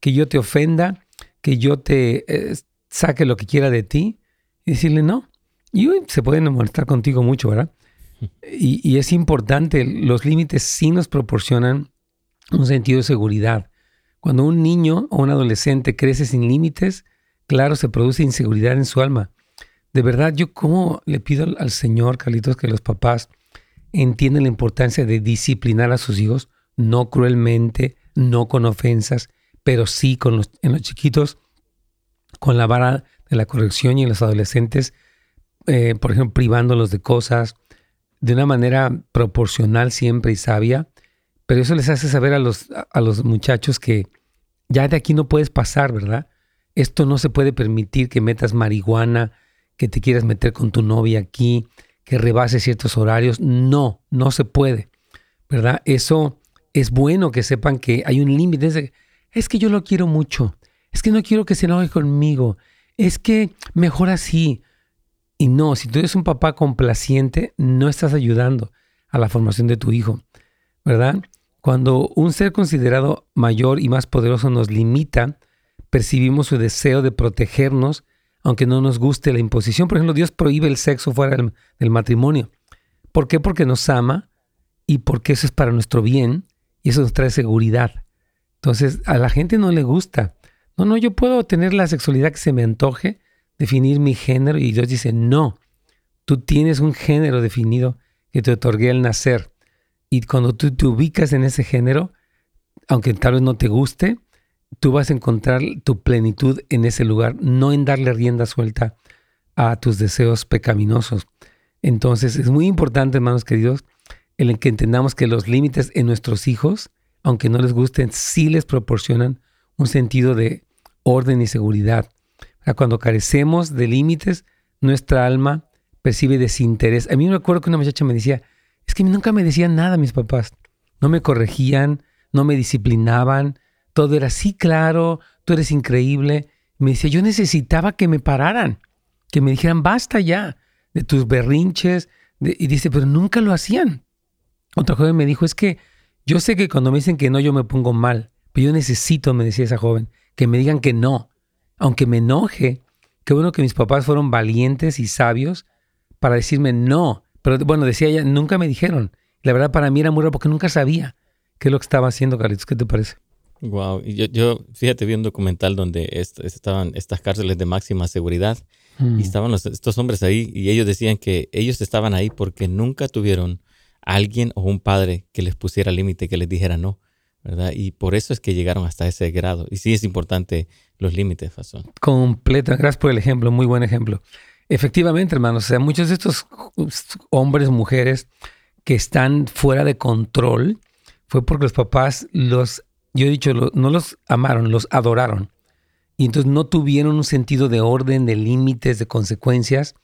que yo te ofenda, que yo te eh, saque lo que quiera de ti y decirle no. Y se pueden molestar contigo mucho, ¿verdad? Y, y es importante, los límites sí nos proporcionan un sentido de seguridad. Cuando un niño o un adolescente crece sin límites, claro, se produce inseguridad en su alma. De verdad, yo como le pido al Señor, Carlitos, que los papás entiendan la importancia de disciplinar a sus hijos, no cruelmente, no con ofensas, pero sí con los, en los chiquitos, con la vara de la corrección y en los adolescentes, eh, por ejemplo, privándolos de cosas, de una manera proporcional siempre y sabia, pero eso les hace saber a los, a los muchachos que ya de aquí no puedes pasar, ¿verdad? Esto no se puede permitir que metas marihuana, que te quieras meter con tu novia aquí, que rebases ciertos horarios. No, no se puede, ¿verdad? Eso es bueno que sepan que hay un límite. Es que yo lo quiero mucho. Es que no quiero que se enoje conmigo. Es que mejor así. Y no, si tú eres un papá complaciente, no estás ayudando a la formación de tu hijo, ¿verdad? Cuando un ser considerado mayor y más poderoso nos limita, percibimos su deseo de protegernos, aunque no nos guste la imposición. Por ejemplo, Dios prohíbe el sexo fuera del, matrimonio. ¿Por qué? Porque nos ama y porque eso es para nuestro bien y eso nos trae seguridad. Entonces, a la gente no le gusta. No, no, yo puedo tener la sexualidad que se me antoje, definir mi género y Dios dice, no, tú tienes un género definido que te otorgué al nacer. Y cuando tú te ubicas en ese género, aunque tal vez no te guste, tú vas a encontrar tu plenitud en ese lugar, no en darle rienda suelta a tus deseos pecaminosos. Entonces es muy importante, hermanos queridos, el que entendamos que los límites en nuestros hijos, aunque no les gusten, sí les proporcionan un sentido de orden y seguridad. Cuando carecemos de límites, nuestra alma percibe desinterés. A mí me acuerdo que una muchacha me decía, es que nunca me decían nada mis papás. No me corregían, no me disciplinaban. Todo era así claro, tú eres increíble. Me decía, yo necesitaba que me pararan, que me dijeran, basta ya de tus berrinches. y dice, pero nunca lo hacían. Otra joven me dijo, es que yo sé que cuando me dicen que no, yo me pongo mal. Pero yo necesito, me decía esa joven, que me digan que no. Aunque me enoje, qué bueno que mis papás fueron valientes y sabios para decirme no. Pero bueno, decía ella, nunca me dijeron. La verdad para mí era muy raro porque nunca sabía qué es lo que estaba haciendo, Carlitos. ¿Qué te parece? Wow, yo, yo fíjate, vi un documental donde estaban estas cárceles de máxima seguridad y mm. estaban estos hombres ahí y ellos decían que ellos estaban ahí porque nunca tuvieron alguien o un padre que les pusiera límite, que les dijera no, ¿verdad? Y por eso es que llegaron hasta ese grado. Y sí es importante los límites, Fasón. Completa, gracias por el ejemplo, muy buen ejemplo. Efectivamente, hermanos, o sea, muchos de estos hombres, mujeres que están fuera de control, fue porque los papás los yo he dicho, no los amaron, los adoraron. Y entonces no tuvieron un sentido de orden, de límites, de consecuencias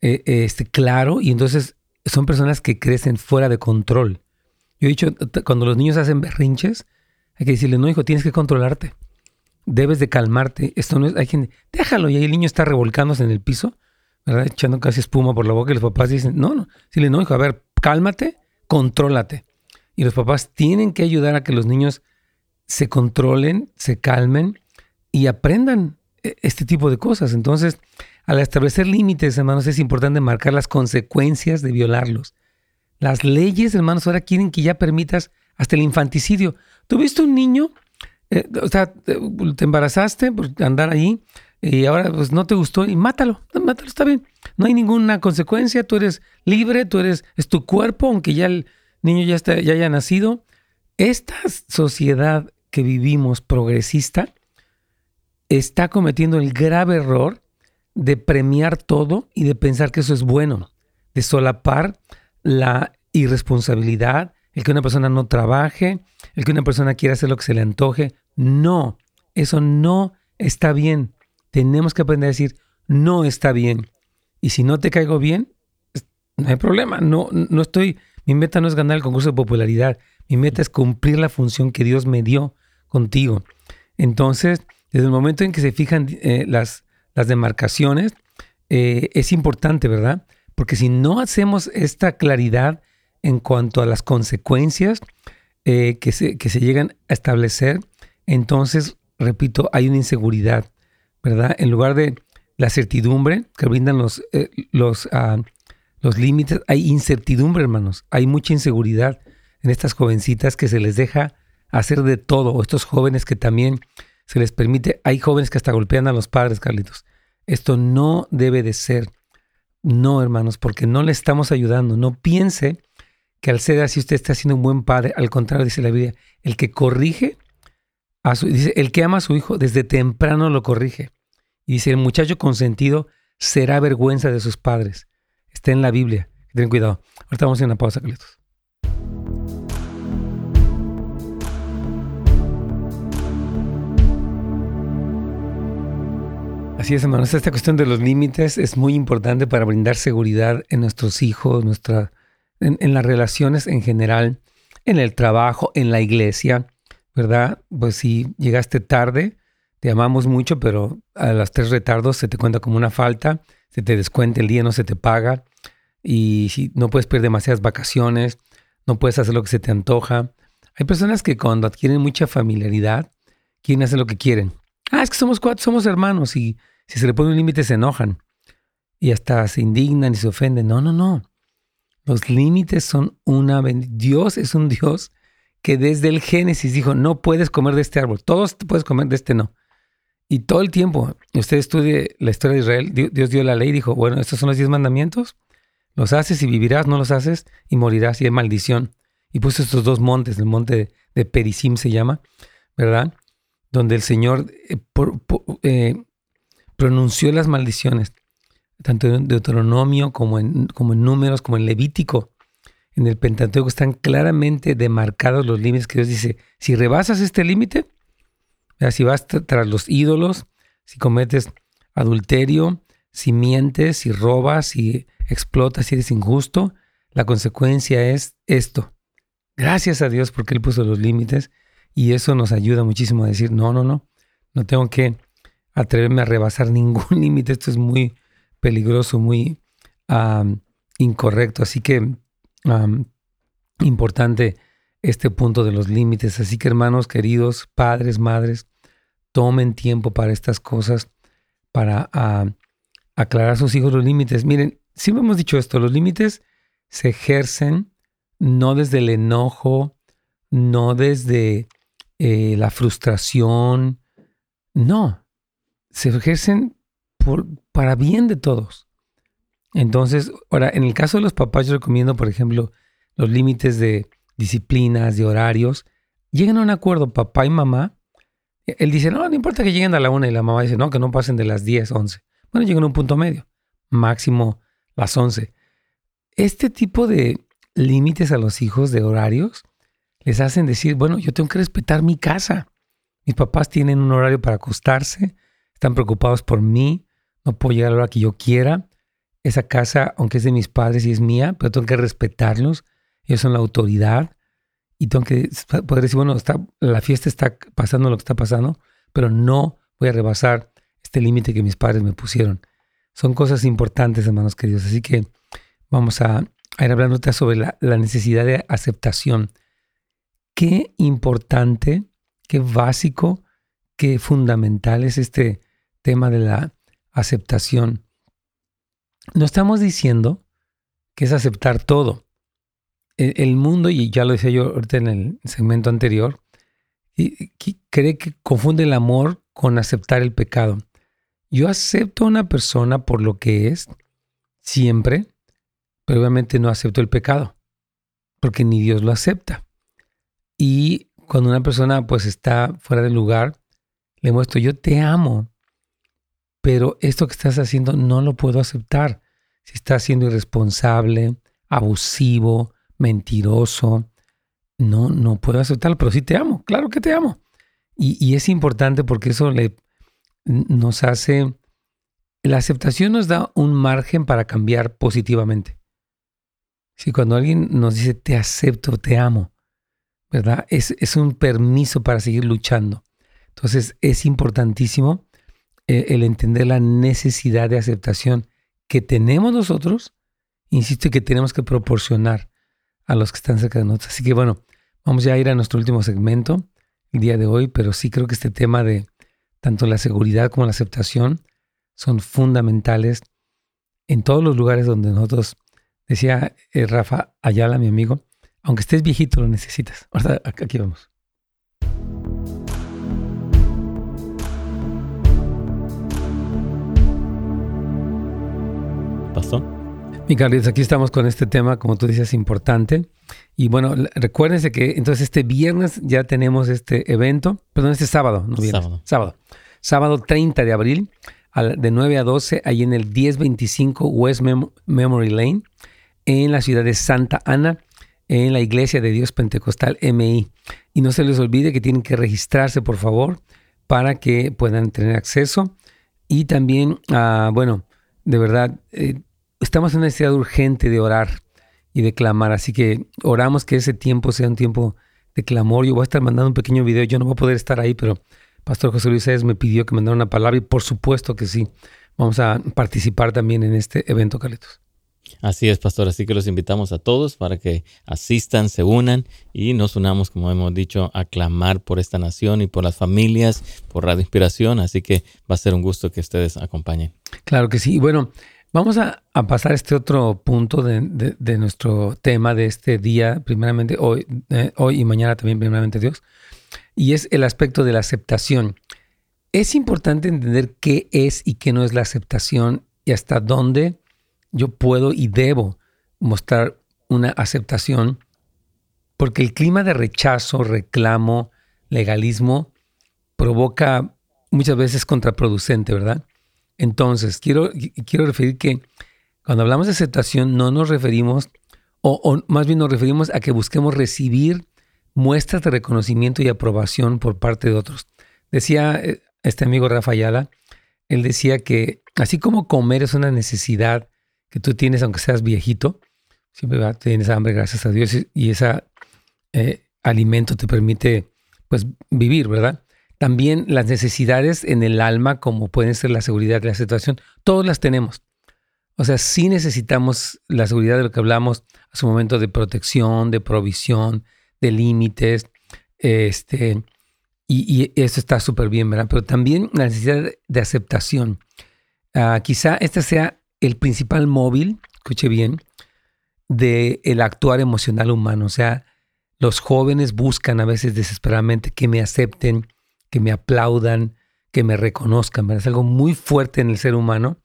eh, este, claro. Y entonces son personas que crecen fuera de control. Yo he dicho, cuando los niños hacen berrinches, hay que decirle, no, hijo, tienes que controlarte. Debes de calmarte. Esto no es, hay gente, déjalo. Y ahí el niño está revolcándose en el piso, ¿verdad? Echando casi espuma por la boca. Y los papás dicen, no, no. Dile, no, hijo, a ver, cálmate, contrólate. Y los papás tienen que ayudar a que los niños se controlen, se calmen y aprendan e, este tipo de cosas. Entonces, al establecer límites, hermanos, es importante marcar las consecuencias de violarlos. Las leyes, hermanos, ahora quieren que ya permitas hasta el infanticidio. ¿Tuviste un niño? Eh, o sea, te embarazaste por andar ahí y ahora pues no te gustó y mátalo, mátalo, está bien. No hay ninguna consecuencia, tú eres libre, tú eres, es tu cuerpo, aunque ya el niño ya, está, ya haya nacido. Esta sociedad que vivimos progresista está cometiendo el grave error de premiar todo y de pensar que eso es bueno, de solapar la irresponsabilidad, el que una persona no trabaje, el que una persona quiera hacer lo que se le antoje. No, eso no está bien. Tenemos que aprender a decir, no está bien. Y si no te caigo bien, no hay problema. No, no estoy, mi meta no es ganar el concurso de popularidad. Mi meta es cumplir la función que Dios me dio contigo. Entonces, desde el momento en que se fijan eh, las, las demarcaciones, eh, es importante, ¿verdad? Porque si no hacemos esta claridad en cuanto a las consecuencias eh, que, se, que se llegan a establecer, entonces, repito, hay una inseguridad, ¿verdad? En lugar de la certidumbre que brindan los, los, ah, los límites, hay incertidumbre, hermanos. Hay mucha inseguridad en estas jovencitas que se les deja hacer de todo. estos jóvenes que también se les permite, hay jóvenes que hasta golpean a los padres, Carlitos. Esto no debe de ser. No, hermanos, porque no le estamos ayudando. No piense que al ser así usted está siendo un buen padre. Al contrario, dice la Biblia, el que corrige a su, dice, el que ama a su hijo desde temprano lo corrige. Y dice, el muchacho consentido será vergüenza de sus padres. Está en la Biblia. Ten cuidado. Ahorita vamos a hacer una pausa, Carlitos. Así es, hermanos. Esta cuestión de los límites es muy importante para brindar seguridad en nuestros hijos, nuestra, en, las relaciones en general, en el trabajo, en la iglesia, ¿verdad? Pues si llegaste tarde, te amamos mucho, pero a las tres retardos se te cuenta como una falta, se te descuenta el día, no se te paga, y si no puedes perder demasiadas vacaciones, no puedes hacer lo que se te antoja. Hay personas que cuando adquieren mucha familiaridad, quieren hacer lo que quieren. Ah, es que somos cuatro, somos hermanos y si se le pone un límite se enojan y hasta se indignan y se ofenden. No, no, no. Los límites son una Dios es un Dios que desde el Génesis dijo, no puedes comer de este árbol, todos puedes comer de este no. Y todo el tiempo, usted estudie la historia de Israel, Dios dio la ley y dijo, bueno, estos son los diez mandamientos, los haces y vivirás, no los haces y morirás y hay maldición. Y puso estos dos montes, el monte de Perisim se llama, ¿verdad? Donde el Señor eh, eh, pronunció las maldiciones, tanto en Deuteronomio como en, como en Números, como en Levítico. En el Pentateuco están claramente demarcados los límites que Dios dice, si rebasas este límite, si vas tras los ídolos, si cometes adulterio, si mientes, si robas, si explotas, si eres injusto, la consecuencia es esto. Gracias a Dios porque Él puso los límites y eso nos ayuda muchísimo a decir, no, no, no, no tengo que atreverme a rebasar ningún límite. Esto es muy peligroso, muy incorrecto. Así que importante este punto de los límites. Así que hermanos queridos, padres, madres, tomen tiempo para estas cosas, para aclarar a sus hijos los límites. Miren, siempre hemos dicho esto, los límites se ejercen no desde el enojo, no desde eh, la frustración. No, se ejercen por, para bien de todos. Entonces, ahora, en el caso de los papás, yo recomiendo, por ejemplo, los límites de disciplinas, de horarios. Lleguen a un acuerdo, papá y mamá. Él dice, no, no importa que lleguen a la una y la mamá dice, no, que no pasen de las 10, 11. Bueno, lleguen a un punto medio, máximo las 11. Este tipo de límites a los hijos de horarios les hacen decir, bueno, yo tengo que respetar mi casa. Mis papás tienen un horario para acostarse, están preocupados por mí, no puedo llegar a la hora que yo quiera. Esa casa, aunque es de mis padres y es mía, pero tengo que respetarlos. Ellos son la autoridad y tengo que poder decir, bueno, está, la fiesta está pasando lo que está pasando, pero no voy a rebasar este límite que mis padres me pusieron. Son cosas importantes, hermanos queridos. Así que vamos a, ir hablando sobre la, la necesidad de aceptación. Qué importante, qué básico, qué fundamental es este tema de la aceptación. No estamos diciendo que es aceptar todo. El, mundo, y ya lo decía yo ahorita en el segmento anterior, cree que confunde el amor con aceptar el pecado. Yo acepto a una persona por lo que es, siempre, pero obviamente no acepto el pecado, porque ni Dios lo acepta. Y cuando una persona pues está fuera del lugar, le muestro, yo te amo, pero esto que estás haciendo no lo puedo aceptar. Si estás siendo irresponsable, abusivo, mentiroso, no, no puedo aceptarlo, pero sí te amo, claro que te amo. Y, y es importante porque eso le, nos hace, la aceptación nos da un margen para cambiar positivamente. Si cuando alguien nos dice te acepto, te amo, ¿verdad? Es, es un permiso para seguir luchando. Entonces es importantísimo eh, el entender la necesidad de aceptación que tenemos nosotros, insisto, que tenemos que proporcionar a los que están cerca de nosotros. Así que bueno, vamos ya a ir a nuestro último segmento el día de hoy, pero sí creo que este tema de tanto la seguridad como la aceptación son fundamentales en todos los lugares donde nosotros, decía eh, Rafa Ayala, mi amigo, aunque estés viejito lo necesitas. Ahora aquí vamos. Pasó. Mi Carlitos, aquí estamos con este tema, como tú dices, importante. Y bueno, recuérdense que entonces este viernes ya tenemos este evento, perdón, este sábado, no viernes, sábado. sábado. Sábado 30 de abril, de 9 a 12, ahí en el 1025 West Memory Lane, en la ciudad de Santa Ana, en la Iglesia de Dios Pentecostal MI. Y no se les olvide que tienen que registrarse, por favor, para que puedan tener acceso. Y también, ah, bueno, de verdad, eh, estamos en una necesidad urgente de orar y de clamar, así que oramos que ese tiempo sea un tiempo de clamor. Yo voy a estar mandando un pequeño video, yo no voy a poder estar ahí, pero Pastor José Luis Sáez me pidió que mandara una palabra y por supuesto que sí, vamos a participar también en este evento, Carlitos. Así es, pastor. Así que los invitamos a todos para que asistan, se unan y nos unamos, como hemos dicho, a clamar por esta nación y por las familias, por Radio Inspiración. Así que va a ser un gusto que ustedes acompañen. Claro que sí. Bueno, Vamos a, pasar a este otro punto de, nuestro tema de este día, primeramente hoy, eh, hoy y mañana también, primeramente Dios, y es el aspecto de la aceptación. Es importante entender qué es y qué no es la aceptación y hasta dónde yo puedo y debo mostrar una aceptación, porque el clima de rechazo, reclamo, legalismo provoca muchas veces contraproducente, ¿verdad? Entonces, quiero, quiero referir que cuando hablamos de aceptación no nos referimos, o, más bien nos referimos a que busquemos recibir muestras de reconocimiento y aprobación por parte de otros. Decía eh, este amigo Rafa Ayala, él decía que así como comer es una necesidad que tú tienes aunque seas viejito, siempre tienes hambre, gracias a Dios, y ese eh, alimento te permite pues vivir, ¿verdad? También las necesidades en el alma, como pueden ser la seguridad y la aceptación, todos las tenemos. O sea, sí necesitamos la seguridad de lo que hablamos a su momento de protección, de provisión, de límites, este, y, eso está súper bien, ¿verdad? Pero también la necesidad de aceptación. Ah, quizá este sea el principal móvil, escuche bien, del el actuar emocional humano. O sea, Los jóvenes buscan a veces desesperadamente que me acepten, que me aplaudan, que me reconozcan. Es algo muy fuerte en el ser humano,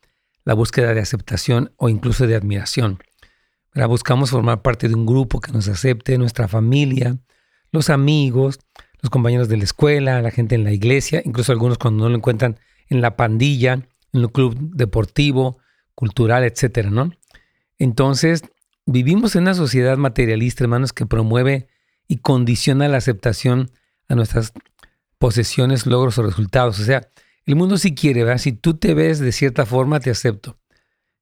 la búsqueda de aceptación o incluso de admiración. Buscamos formar parte de un grupo que nos acepte, nuestra familia, los amigos, los compañeros de la escuela, la gente en la iglesia, incluso algunos cuando no lo encuentran en la pandilla, en el club deportivo, cultural, etcétera, ¿no? Entonces, vivimos en una sociedad materialista, hermanos, que promueve y condiciona la aceptación a nuestras posesiones, logros o resultados. O sea, el mundo sí quiere, ¿verdad? Si tú te ves de cierta forma, te acepto.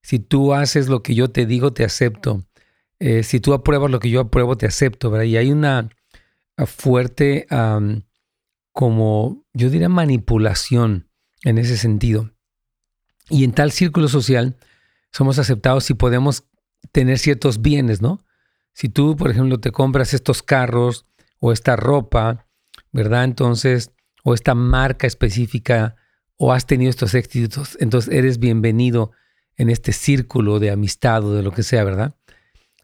Si tú haces lo que yo te digo, te acepto. Eh, si tú apruebas lo que yo apruebo, te acepto, ¿verdad? Y hay una fuerte, como yo diría, manipulación en ese sentido. Y en tal círculo social somos aceptados si podemos tener ciertos bienes, ¿no? Si tú, por ejemplo, te compras estos carros o esta ropa, ¿verdad? Entonces, o esta marca específica, o has tenido estos éxitos, entonces eres bienvenido en este círculo de amistad o de lo que sea, ¿verdad?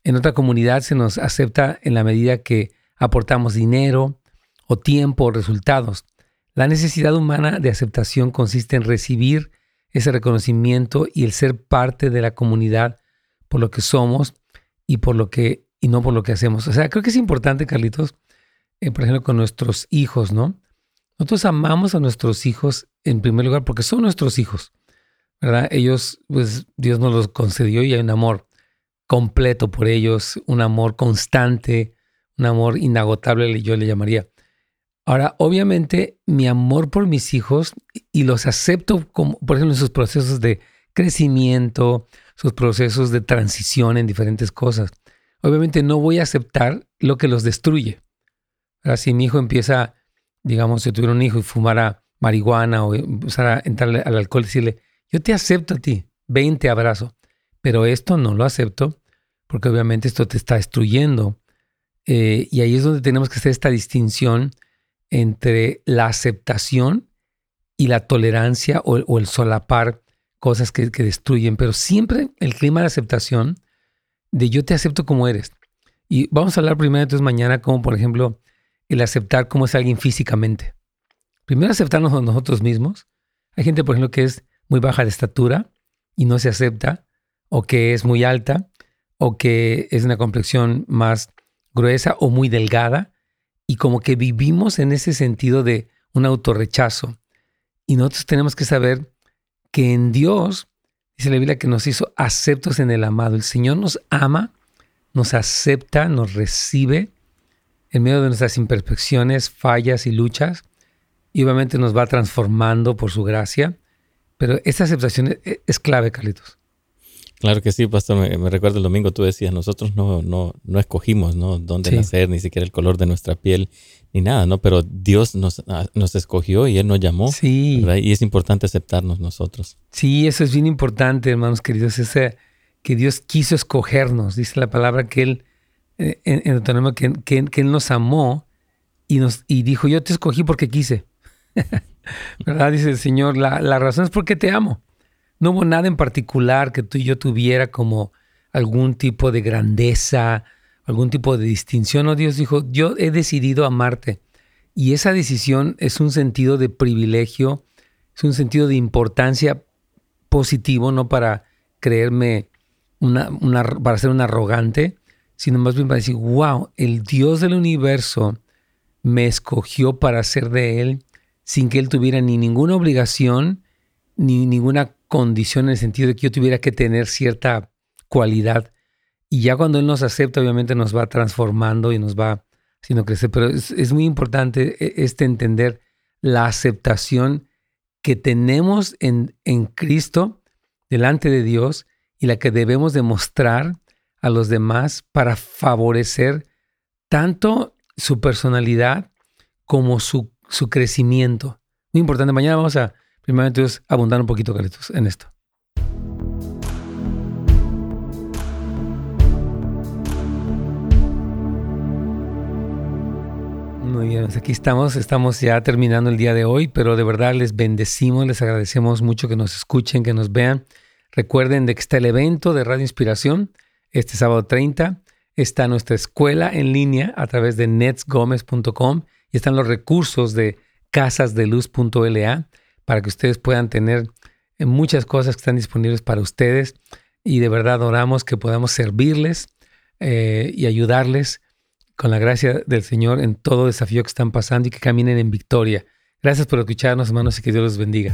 En otra comunidad se nos acepta en la medida que aportamos dinero o tiempo o resultados. La necesidad humana de aceptación consiste en recibir ese reconocimiento y el ser parte de la comunidad por lo que somos y por lo que y no por lo que hacemos. O sea, creo que es importante, Carlitos, eh, por ejemplo, con nuestros hijos, ¿no? Nosotros amamos a nuestros hijos en primer lugar porque son nuestros hijos, ¿verdad? Ellos, pues Dios nos los concedió y hay un amor completo por ellos, un amor constante, un amor inagotable, yo le llamaría. Ahora, obviamente, mi amor por mis hijos y los acepto como, por ejemplo, en sus procesos de crecimiento, sus procesos de transición en diferentes cosas. Obviamente no voy a aceptar lo que los destruye. Ahora, si mi hijo empieza, digamos, si tuviera un hijo y fumara marihuana o empezara a entrarle al alcohol, decirle, yo te acepto a ti, ven, te abrazo. Pero esto no lo acepto porque obviamente esto te está destruyendo. Eh, y ahí es donde tenemos que hacer esta distinción entre la aceptación y la tolerancia o, el solapar cosas que, destruyen, pero siempre el clima de aceptación de yo te acepto como eres. Y vamos a hablar primero entonces mañana como por ejemplo el aceptar cómo es alguien físicamente. Primero aceptarnos a nosotros mismos. Hay gente por ejemplo que es muy baja de estatura y no se acepta, o que es muy alta, o que es una complexión más gruesa o muy delgada y como que vivimos en ese sentido de un autorrechazo. Y nosotros tenemos que saber que en Dios, dice la Biblia, que nos hizo aceptos en el amado. El Señor nos ama, nos acepta, nos recibe en medio de nuestras imperfecciones, fallas y luchas. Y obviamente nos va transformando por su gracia. Pero esta aceptación es, es clave, Carlitos. Claro que sí, pastor. Me, recuerdo el domingo tú decías, nosotros no, no, no escogimos, ¿no? Dónde nacer, ni siquiera el color de nuestra piel, ni nada, ¿no? Pero Dios nos, ah, nos escogió y Él nos llamó. Sí. Y es importante aceptarnos nosotros. Sí, eso es bien importante, hermanos queridos. Ese, que Dios quiso escogernos. Dice la palabra que Él, eh, en, en que, que, que, Él nos amó y, nos, y dijo, yo te escogí porque quise. ¿Verdad? Dice el Señor, la, la razón es porque te amo. No hubo nada en particular que tú y yo tuviera como algún tipo de grandeza, algún tipo de distinción. No, Dios dijo, yo he decidido amarte. Y esa decisión es un sentido de privilegio, es un sentido de importancia positivo, no para creerme una, una, para ser un arrogante, sino más bien para decir, wow, el Dios del universo me escogió para ser de Él sin que Él tuviera ni ninguna obligación, ni ninguna condición en el sentido de que yo tuviera que tener cierta cualidad. Y ya cuando Él nos acepta, obviamente nos va transformando y nos va haciendo crecer. Pero es, muy importante e, este entender la aceptación que tenemos en, en Cristo delante de Dios y la que debemos demostrar a los demás para favorecer tanto su personalidad como su, su crecimiento. Muy importante. Mañana vamos a Primeramente es abundar un poquito, en esto. Muy bien, pues aquí estamos, estamos ya terminando el día de hoy, pero de verdad les bendecimos, les agradecemos mucho que nos escuchen, que nos vean. Recuerden de que está el evento de Radio Inspiración este sábado 30 está nuestra escuela en línea a través de netsgomez.com y están los recursos de casasdeluz.la para que ustedes puedan tener eh, muchas cosas que están disponibles para ustedes y de verdad oramos que podamos servirles eh, y ayudarles con la gracia del Señor en todo desafío que están pasando y que caminen en victoria. Gracias por escucharnos, hermanos, y que Dios los bendiga.